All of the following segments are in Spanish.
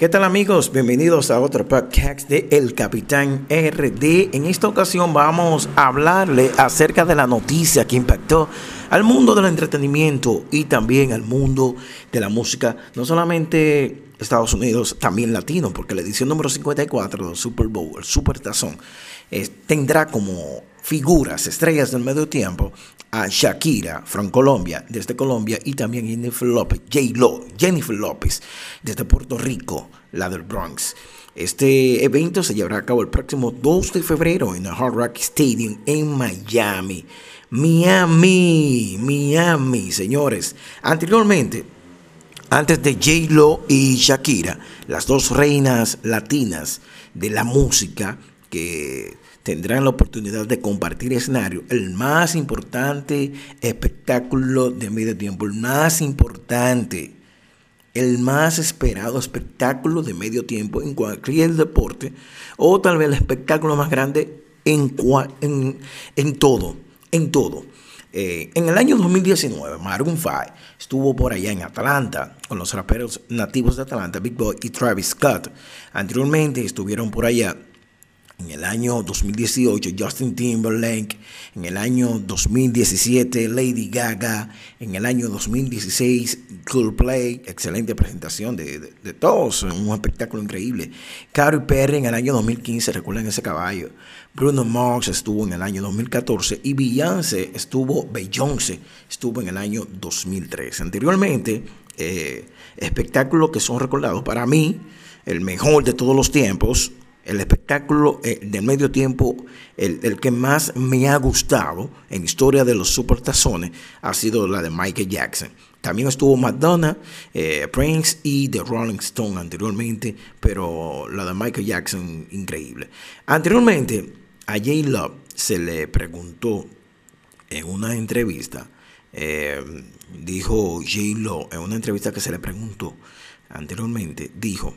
¿Qué tal amigos? Bienvenidos a otro podcast de El Capitán RD. En esta ocasión vamos a hablarle acerca de la noticia que impactó al mundo del entretenimiento y también al mundo de la música, no solamente Estados Unidos, también latino, porque la edición número 54 del Super Bowl, el Super Tazón, tendrá como figuras, estrellas del medio tiempo, a Shakira, from Colombia, desde Colombia, y también Jennifer López, J-Lo, Jennifer López, desde Puerto Rico, la del Bronx. Este evento se llevará a cabo el próximo 2 de febrero en el Hard Rock Stadium en Miami. Miami, Miami, señores. Anteriormente, antes de J-Lo y Shakira, las dos reinas latinas de la música que tendrán la oportunidad de compartir escenario, el más importante espectáculo de medio tiempo, el más importante, el más esperado espectáculo de medio tiempo en cualquier deporte, o tal vez el espectáculo más grande en, en, en todo, en todo. Eh, en el año 2019, Maroon 5 estuvo por allá en Atlanta con los raperos nativos de Atlanta, Big Boy y Travis Scott. Anteriormente estuvieron por allá en el año 2018 Justin Timberlake, en el año 2017 Lady Gaga, en el año 2016 Coldplay, excelente presentación de, todos, un espectáculo increíble. Katy Perry en el año 2015, recuerden ese caballo. Bruno Mars estuvo en el año 2014 y Beyoncé estuvo, Beyoncé estuvo en el año 2013. Anteriormente, eh, espectáculos que son recordados para mí, el mejor de todos los tiempos, el espectáculo eh, del medio tiempo, el, que más me ha gustado en historia de los supertazones, ha sido la de Michael Jackson. También estuvo Madonna, eh, Prince y The Rolling Stone anteriormente, pero la de Michael Jackson increíble. Anteriormente, a J. Love se le preguntó en una entrevista, eh, dijo J. Lo en una entrevista que se le preguntó anteriormente, dijo,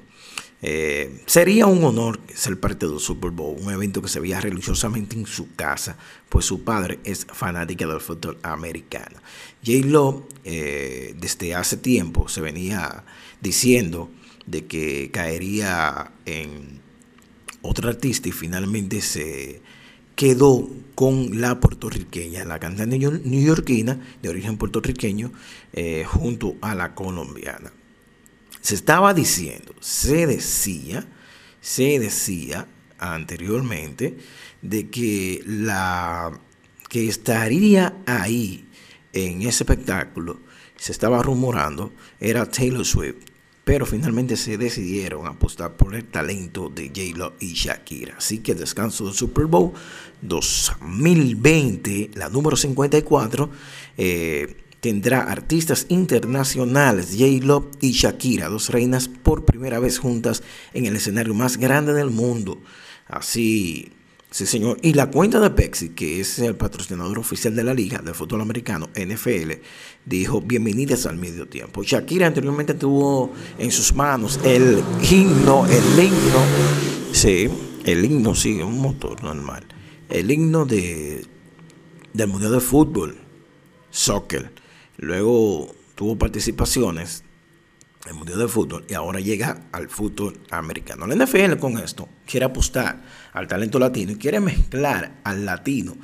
eh, sería un honor ser parte del Super Bowl, un evento que se veía religiosamente en su casa, pues su padre es fanática del fútbol americano. J. Lo, eh, desde hace tiempo, se venía diciendo de que caería en otro artista y finalmente se quedó con la puertorriqueña, la cantante neoyorquina de origen puertorriqueño, eh, junto a la colombiana se estaba diciendo, se decía, se decía anteriormente de que la que estaría ahí en ese espectáculo, se estaba rumorando, era Taylor Swift, pero finalmente se decidieron apostar por el talento de J-Lo y Shakira. Así que descanso del Super Bowl 2020, la número 54, eh, tendrá artistas internacionales, J-Lo y Shakira, dos reinas por primera vez juntas en el escenario más grande del mundo. Así, sí señor. Y la cuenta de Pepsi, que es el patrocinador oficial de la liga de fútbol americano, NFL, dijo bienvenidas al medio tiempo. Shakira anteriormente tuvo en sus manos el himno, el himno, sí, el himno, sí, un motor normal, el himno de, del Mundial de Fútbol, soccer Luego tuvo participaciones en el Mundial de Fútbol y ahora llega al fútbol americano. La NFL con esto quiere apostar al talento latino y quiere mezclar al latino,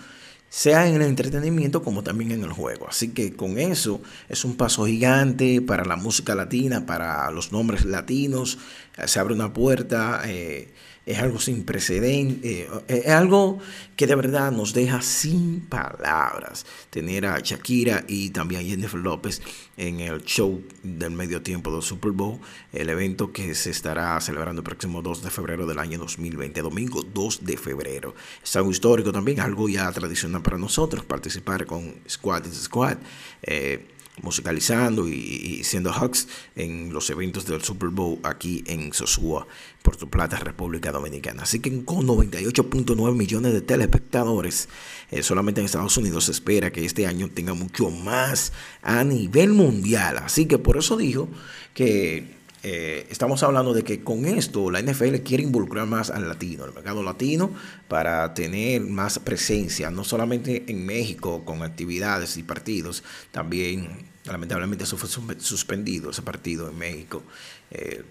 sea en el entretenimiento como también en el juego. Así que con eso es un paso gigante para la música latina, para los nombres latinos. Se abre una puerta. Eh, es algo sin precedente, eh, es algo que de verdad nos deja sin palabras tener a Shakira y también a Jennifer López en el show del medio tiempo del Super Bowl, el evento que se estará celebrando el próximo 2 de febrero del año 2020, domingo 2 de febrero. Es algo histórico también, algo ya tradicional para nosotros, participar con Squad is Squad. Eh, musicalizando y, siendo hugs en los eventos del Super Bowl aquí en Sosúa, Puerto Plata, República Dominicana. Así que con 98.9 millones de telespectadores, eh, solamente en Estados Unidos se espera que este año tenga mucho más a nivel mundial. Así que por eso dijo que eh, estamos hablando de que con esto la NFL quiere involucrar más al latino, al mercado latino, para tener más presencia, no solamente en México con actividades y partidos, también lamentablemente eso fue suspendido, ese partido en México. Eh,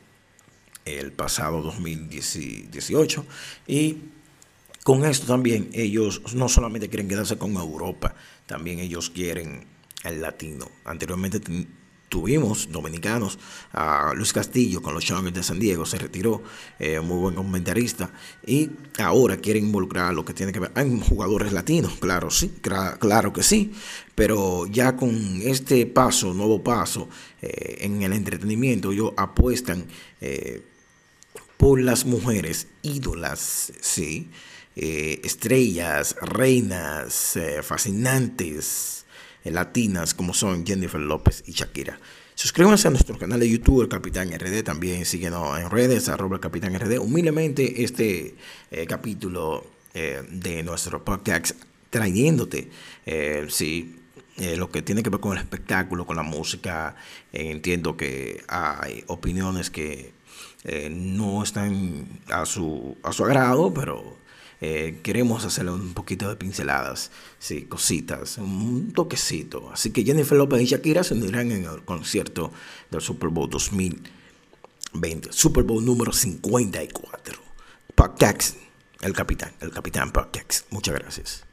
el pasado 2018 y con esto también ellos no solamente quieren quedarse con Europa, también ellos quieren el latino. Anteriormente tuvimos dominicanos, a Luis Castillo con los Chargers de San Diego, se retiró, eh, muy buen comentarista, y ahora quieren involucrar lo que tiene que ver, hay jugadores latinos, claro, sí, claro que sí, pero ya con este paso, nuevo paso eh, en el entretenimiento, ellos apuestan eh, por las mujeres ídolas, sí, estrellas, reinas, fascinantes, eh, latinas como son Jennifer López y Shakira. Suscríbanse a nuestro canal de YouTube, el Capitán RD, también síguenos en redes, arroba el Capitán RD. Humildemente este eh, capítulo eh, de nuestro podcast trayéndote, sí, lo que tiene que ver con el espectáculo, con la música. entiendo que hay opiniones que no están a su, a su agrado, pero eh, queremos hacerle un poquito de pinceladas, sí, cositas, un toquecito. Así que Jennifer López y Shakira se unirán en el concierto del Super Bowl 2020, Super Bowl número 54. Podcast, el capitán, el capitán Podcast. Muchas gracias.